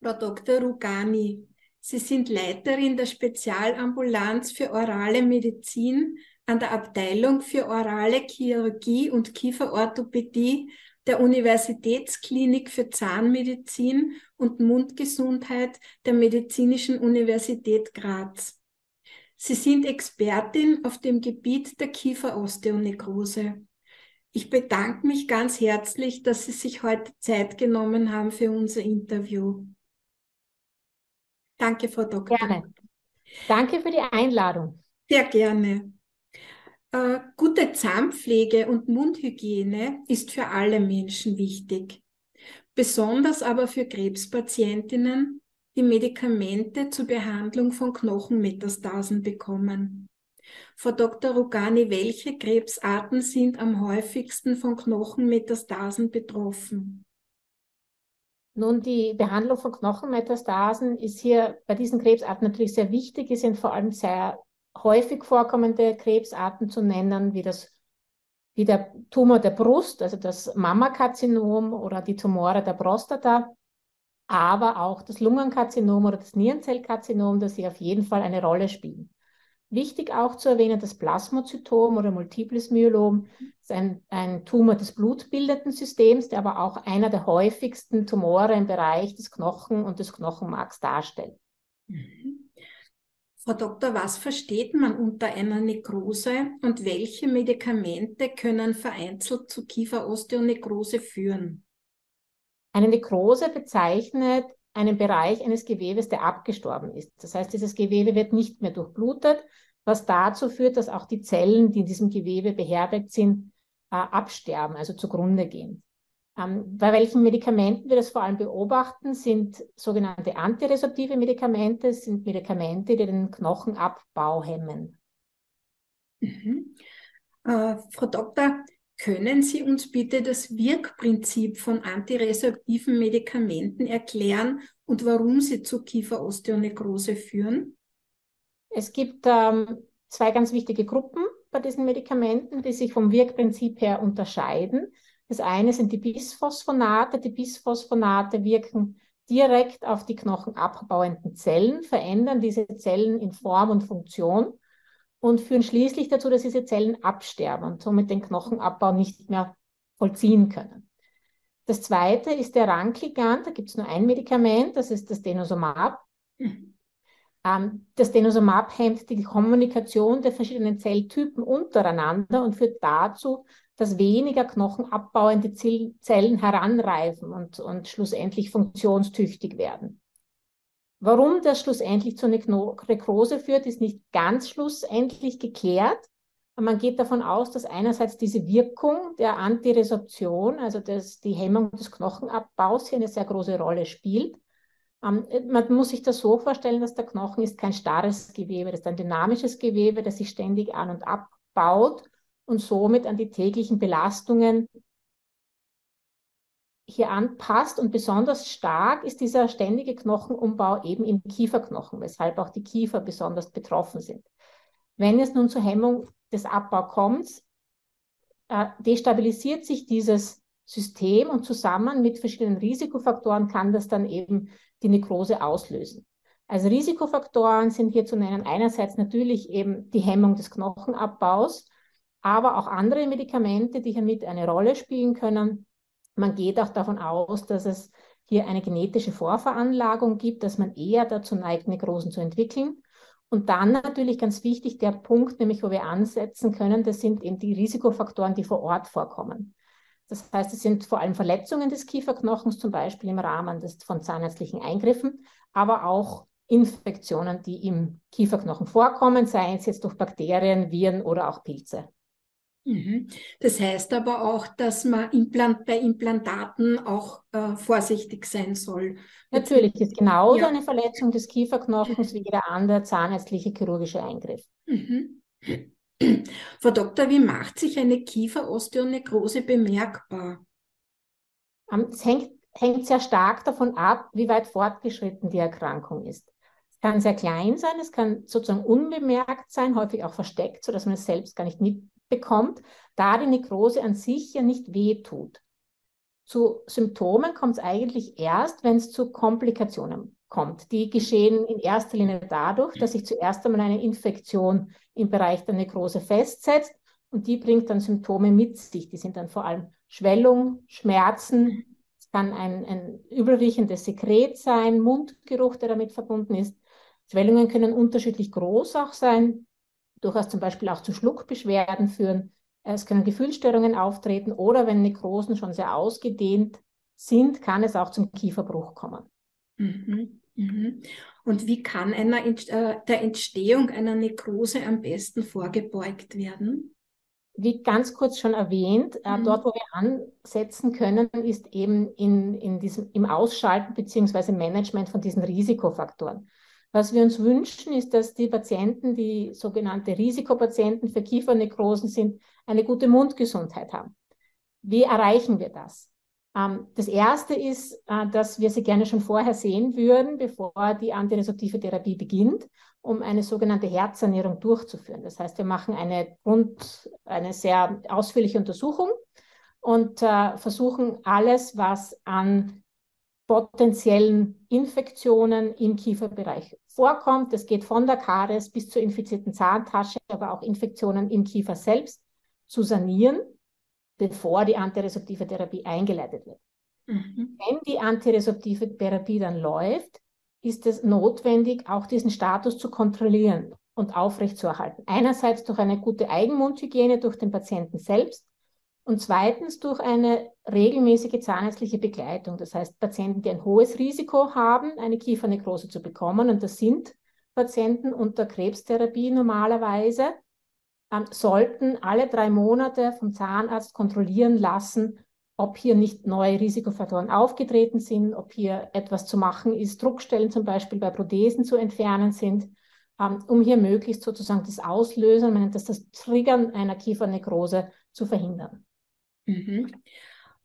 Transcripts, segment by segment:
Frau Dr. Rugani, Sie sind Leiterin der Spezialambulanz für orale Medizin an der Abteilung für orale Chirurgie und Kieferorthopädie der Universitätsklinik für Zahnmedizin und Mundgesundheit der Medizinischen Universität Graz. Sie sind Expertin auf dem Gebiet der Kieferosteonekrose. Ich bedanke mich ganz herzlich, dass Sie sich heute Zeit genommen haben für unser Interview. Danke, Frau Doktor. Gerne. Danke für die Einladung. Sehr gerne. Äh, gute Zahnpflege und Mundhygiene ist für alle Menschen wichtig. Besonders aber für Krebspatientinnen, die Medikamente zur Behandlung von Knochenmetastasen bekommen. Frau Dr. Rugani, welche Krebsarten sind am häufigsten von Knochenmetastasen betroffen? Nun, die Behandlung von Knochenmetastasen ist hier bei diesen Krebsarten natürlich sehr wichtig. Es sind vor allem sehr häufig vorkommende Krebsarten zu nennen, wie das wie der Tumor der Brust, also das Mammakarzinom oder die Tumore der Prostata, aber auch das Lungenkarzinom oder das Nierenzellkarzinom, das hier auf jeden Fall eine Rolle spielen. Wichtig auch zu erwähnen, das Plasmozytom oder Multiples Myelom ist ein, ein Tumor des blutbildenden Systems, der aber auch einer der häufigsten Tumore im Bereich des Knochen und des Knochenmarks darstellt. Mhm. Frau Doktor, was versteht man unter einer Nekrose und welche Medikamente können vereinzelt zu Kieferosteonekrose führen? Eine Nekrose bezeichnet einen Bereich eines Gewebes, der abgestorben ist. Das heißt, dieses Gewebe wird nicht mehr durchblutet, was dazu führt, dass auch die Zellen, die in diesem Gewebe beherbergt sind, äh, absterben, also zugrunde gehen. Ähm, bei welchen Medikamenten wir das vor allem beobachten, sind sogenannte antiresorptive Medikamente, sind Medikamente, die den Knochenabbau hemmen. Mhm. Äh, Frau Doktor, können Sie uns bitte das Wirkprinzip von antiresorptiven Medikamenten erklären und warum sie zu Kieferosteonekrose führen? Es gibt ähm, zwei ganz wichtige Gruppen bei diesen Medikamenten, die sich vom Wirkprinzip her unterscheiden. Das eine sind die Bisphosphonate. Die Bisphosphonate wirken direkt auf die knochenabbauenden Zellen, verändern diese Zellen in Form und Funktion und führen schließlich dazu, dass diese Zellen absterben und somit den Knochenabbau nicht mehr vollziehen können. Das zweite ist der Rankligand. Da gibt es nur ein Medikament, das ist das Denosumab. Mhm. Ähm, das Denosumab hemmt die Kommunikation der verschiedenen Zelltypen untereinander und führt dazu, dass weniger knochenabbauende Zellen heranreifen und, und schlussendlich funktionstüchtig werden. Warum das schlussendlich zu einer Nekrose führt, ist nicht ganz schlussendlich geklärt. Man geht davon aus, dass einerseits diese Wirkung der Antiresorption, also das, die Hemmung des Knochenabbaus, hier eine sehr große Rolle spielt. Ähm, man muss sich das so vorstellen, dass der Knochen ist kein starres Gewebe, das ist ein dynamisches Gewebe, das sich ständig an- und abbaut und somit an die täglichen Belastungen hier anpasst. Und besonders stark ist dieser ständige Knochenumbau eben im Kieferknochen, weshalb auch die Kiefer besonders betroffen sind. Wenn es nun zur Hemmung des Abbaus kommt, äh, destabilisiert sich dieses System und zusammen mit verschiedenen Risikofaktoren kann das dann eben die Nekrose auslösen. Also Risikofaktoren sind hier zu nennen einerseits natürlich eben die Hemmung des Knochenabbaus, aber auch andere Medikamente, die hier mit eine Rolle spielen können. Man geht auch davon aus, dass es hier eine genetische Vorveranlagung gibt, dass man eher dazu neigt, Nekrosen zu entwickeln. Und dann natürlich ganz wichtig der Punkt, nämlich wo wir ansetzen können, das sind eben die Risikofaktoren, die vor Ort vorkommen. Das heißt, es sind vor allem Verletzungen des Kieferknochens, zum Beispiel im Rahmen des, von zahnärztlichen Eingriffen, aber auch Infektionen, die im Kieferknochen vorkommen, seien es jetzt durch Bakterien, Viren oder auch Pilze. Mhm. Das heißt aber auch, dass man Implant bei Implantaten auch äh, vorsichtig sein soll. Natürlich ist genauso ja. eine Verletzung des Kieferknochens wie jeder andere zahnärztliche chirurgische Eingriff. Mhm. Frau Doktor, wie macht sich eine Kieferosteonekrose bemerkbar? Es hängt, hängt sehr stark davon ab, wie weit fortgeschritten die Erkrankung ist. Es kann sehr klein sein, es kann sozusagen unbemerkt sein, häufig auch versteckt, sodass man es selbst gar nicht mit, bekommt, da die Nekrose an sich ja nicht wehtut. Zu Symptomen kommt es eigentlich erst, wenn es zu Komplikationen kommt. Die geschehen in erster Linie dadurch, dass sich zuerst einmal eine Infektion im Bereich der Nekrose festsetzt und die bringt dann Symptome mit sich. Die sind dann vor allem Schwellung, Schmerzen, es kann ein, ein übelriechendes Sekret sein, Mundgeruch, der damit verbunden ist. Schwellungen können unterschiedlich groß auch sein, durchaus zum Beispiel auch zu Schluckbeschwerden führen. Es können Gefühlsstörungen auftreten oder wenn Nekrosen schon sehr ausgedehnt sind, kann es auch zum Kieferbruch kommen. Mhm, mhm. Und wie kann einer, äh, der Entstehung einer Nekrose am besten vorgebeugt werden? Wie ganz kurz schon erwähnt, äh, mhm. dort, wo wir ansetzen können, ist eben in, in diesem, im Ausschalten bzw. Management von diesen Risikofaktoren. Was wir uns wünschen, ist, dass die Patienten, die sogenannte Risikopatienten für Kiefernekrosen sind, eine gute Mundgesundheit haben. Wie erreichen wir das? Ähm, das erste ist, äh, dass wir sie gerne schon vorher sehen würden, bevor die antiresorptive Therapie beginnt, um eine sogenannte Herzsanierung durchzuführen. Das heißt, wir machen eine Grund, eine sehr ausführliche Untersuchung und äh, versuchen alles, was an potenziellen Infektionen im Kieferbereich vorkommt. Das geht von der Karies bis zur infizierten Zahntasche, aber auch Infektionen im Kiefer selbst zu sanieren, bevor die antiresorptive Therapie eingeleitet wird. Mhm. Wenn die antiresorptive Therapie dann läuft, ist es notwendig, auch diesen Status zu kontrollieren und aufrechtzuerhalten. Einerseits durch eine gute Eigenmundhygiene durch den Patienten selbst, und zweitens durch eine regelmäßige zahnärztliche Begleitung. Das heißt, Patienten, die ein hohes Risiko haben, eine Kiefernekrose zu bekommen, und das sind Patienten unter Krebstherapie normalerweise, ähm, sollten alle drei Monate vom Zahnarzt kontrollieren lassen, ob hier nicht neue Risikofaktoren aufgetreten sind, ob hier etwas zu machen ist, Druckstellen zum Beispiel bei Prothesen zu entfernen sind, ähm, um hier möglichst sozusagen das Auslösen, man nennt das das Triggern einer Kiefernekrose zu verhindern. Mhm.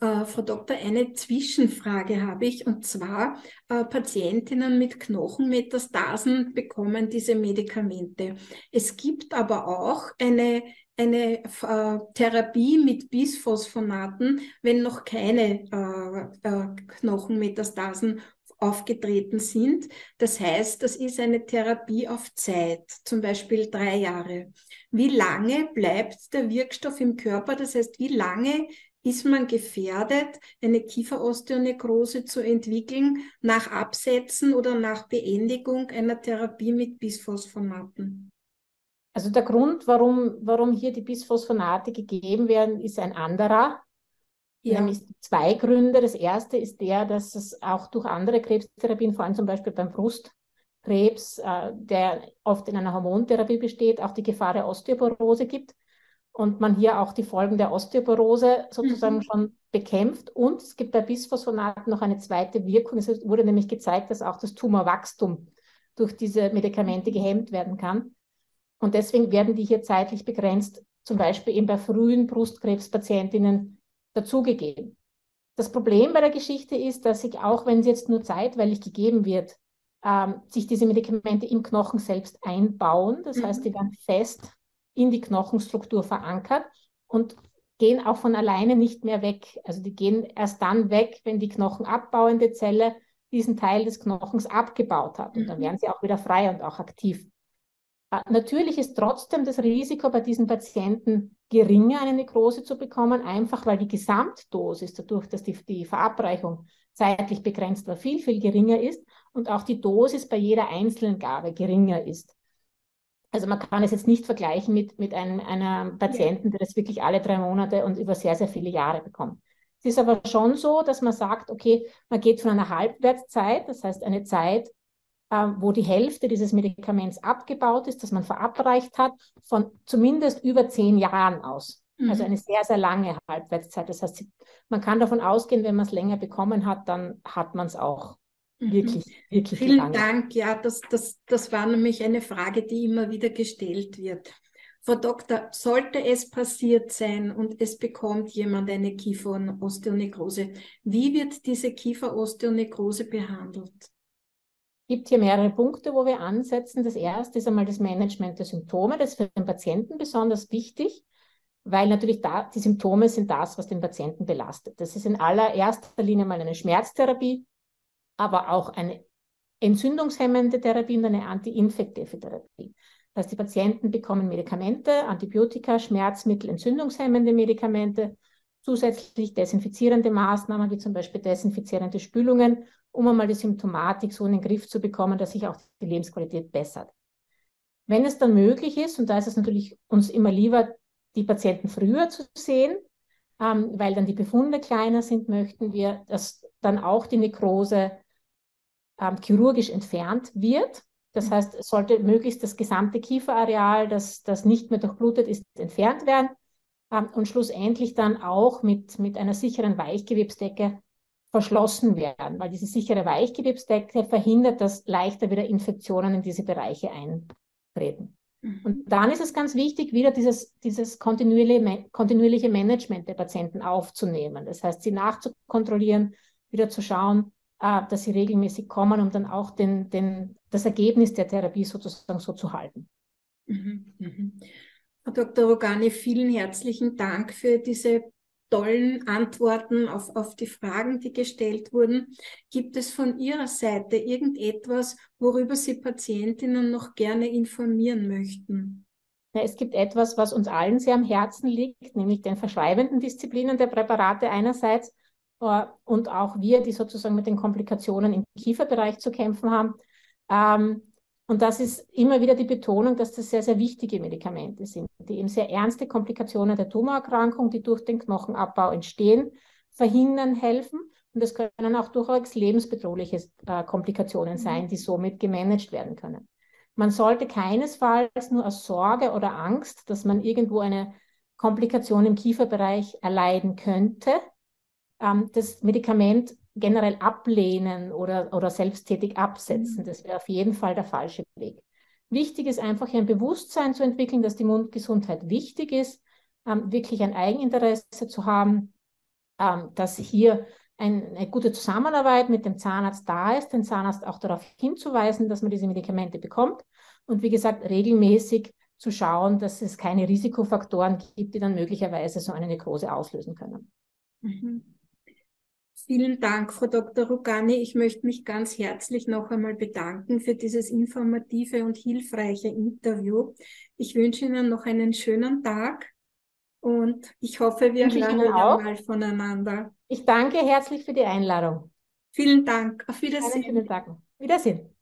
Äh, Frau Doktor, eine Zwischenfrage habe ich und zwar äh, Patientinnen mit Knochenmetastasen bekommen diese Medikamente. Es gibt aber auch eine, eine äh, Therapie mit Bisphosphonaten, wenn noch keine äh, äh, Knochenmetastasen aufgetreten sind. Das heißt, das ist eine Therapie auf Zeit, zum Beispiel drei Jahre. Wie lange bleibt der Wirkstoff im Körper? Das heißt, wie lange ist man gefährdet, eine Kieferosteonekrose zu entwickeln nach Absetzen oder nach Beendigung einer Therapie mit Bisphosphonaten? Also der Grund, warum, warum hier die Bisphosphonate gegeben werden, ist ein anderer. Ja. Nämlich zwei Gründe. Das erste ist der, dass es auch durch andere Krebstherapien, vor allem zum Beispiel beim Brust, Krebs, äh, der oft in einer Hormontherapie besteht, auch die Gefahr der Osteoporose gibt und man hier auch die Folgen der Osteoporose sozusagen mhm. schon bekämpft. Und es gibt bei Bisphosphonaten noch eine zweite Wirkung. Es wurde nämlich gezeigt, dass auch das Tumorwachstum durch diese Medikamente gehemmt werden kann. Und deswegen werden die hier zeitlich begrenzt, zum Beispiel eben bei frühen Brustkrebspatientinnen dazugegeben. Das Problem bei der Geschichte ist, dass sich auch, wenn sie jetzt nur zeitweilig gegeben wird, ähm, sich diese Medikamente im Knochen selbst einbauen. Das mhm. heißt, die werden fest in die Knochenstruktur verankert und gehen auch von alleine nicht mehr weg. Also die gehen erst dann weg, wenn die knochenabbauende Zelle diesen Teil des Knochens abgebaut hat. Und dann mhm. werden sie auch wieder frei und auch aktiv. Äh, natürlich ist trotzdem das Risiko bei diesen Patienten geringer, eine Nekrose zu bekommen, einfach weil die Gesamtdosis, dadurch, dass die, die Verabreichung zeitlich begrenzt war, viel, viel geringer ist und auch die Dosis bei jeder einzelnen Gabe geringer ist. Also man kann es jetzt nicht vergleichen mit, mit einem, einer Patienten, der das wirklich alle drei Monate und über sehr, sehr viele Jahre bekommt. Es ist aber schon so, dass man sagt, okay, man geht von einer Halbwertszeit, das heißt eine Zeit, äh, wo die Hälfte dieses Medikaments abgebaut ist, das man verabreicht hat, von zumindest über zehn Jahren aus. Also mhm. Also eine sehr, sehr lange Halbwertszeit. Das heißt, man kann davon ausgehen, wenn man es länger bekommen hat, dann hat man es auch. Wirklich, wirklich Vielen lange. Dank. Ja, das, das, das war nämlich eine Frage, die immer wieder gestellt wird. Frau Doktor, sollte es passiert sein und es bekommt jemand eine Kieferosteonekrose, wie wird diese Kieferosteonekrose behandelt? Es gibt hier mehrere Punkte, wo wir ansetzen. Das erste ist einmal das Management der Symptome. Das ist für den Patienten besonders wichtig. weil natürlich da die Symptome sind das, was den Patienten belastet. Das ist in allererster Linie mal eine Schmerztherapie, aber auch eine entzündungshemmende Therapie und eine antiinfektive Therapie. Das heißt, die Patienten bekommen Medikamente, Antibiotika, Schmerzmittel, entzündungshemmende Medikamente, zusätzlich desinfizierende Maßnahmen, wie zum Beispiel desinfizierende Spülungen, um einmal die Symptomatik so in den Griff zu bekommen, dass sich auch die Lebensqualität bessert. Wenn es dann möglich ist, und da ist es natürlich uns immer lieber, die Patienten früher zu sehen, ähm, weil dann die Befunde kleiner sind, möchten wir, dass dann auch die Nekrose ähm, chirurgisch entfernt wird. Das mhm. heißt, es sollte möglichst das gesamte Kieferareal, das, das nicht mehr durchblutet ist, entfernt werden ähm, und schlussendlich dann auch mit, mit einer sicheren Weichgewebsdecke verschlossen werden, weil diese sichere Weichgewebsdecke verhindert, dass leichter wieder Infektionen in diese Bereiche eintreten. Mhm. Und dann ist es ganz wichtig, wieder dieses, dieses kontinuierliche, kontinuierliche Management der Patienten aufzunehmen. Das heißt, sie nachzukontrollieren, wieder zu schauen, dass sie regelmäßig kommen, um dann auch den, den, das Ergebnis der Therapie sozusagen so zu halten. Mhm, mhm. Frau Dr. Rogani, vielen herzlichen Dank für diese tollen Antworten auf, auf die Fragen, die gestellt wurden. Gibt es von Ihrer Seite irgendetwas, worüber Sie Patientinnen noch gerne informieren möchten? Ja, es gibt etwas, was uns allen sehr am Herzen liegt, nämlich den verschreibenden Disziplinen der Präparate einerseits äh, und auch wir, die sozusagen mit den Komplikationen im Kieferbereich zu kämpfen haben. Ähm, und das ist immer wieder die Betonung, dass das sehr, sehr wichtige Medikamente sind, die eben sehr ernste Komplikationen der Tumorerkrankung, die durch den Knochenabbau entstehen, verhindern, helfen. Und es können auch durchaus lebensbedrohliche äh, Komplikationen mhm. sein, die somit gemanagt werden können. Man sollte keinesfalls nur aus Sorge oder Angst, dass man irgendwo eine Komplikation im Kieferbereich erleiden könnte, ähm, das Medikament generell ablehnen oder, oder selbsttätig absetzen. Mhm. Das wäre auf jeden Fall der falsche Weg. Wichtig ist einfach ein Bewusstsein zu entwickeln, dass die Mundgesundheit wichtig ist, ähm, wirklich ein Eigeninteresse zu haben, ähm, dass hier ein, eine gute Zusammenarbeit mit dem Zahnarzt da ist, den Zahnarzt auch darauf hinzuweisen, dass man diese Medikamente bekommt und wie gesagt regelmäßig zu schauen, dass es keine Risikofaktoren gibt, die dann möglicherweise so eine Nekrose auslösen können. Mhm. Vielen Dank, Frau Dr. Rugani. Ich möchte mich ganz herzlich noch einmal bedanken für dieses informative und hilfreiche Interview. Ich wünsche Ihnen noch einen schönen Tag und ich hoffe, wir hören mal voneinander. Ich danke herzlich für die Einladung. Vielen Dank. Auf Wiedersehen. Einen schönen Tag. Wiedersehen.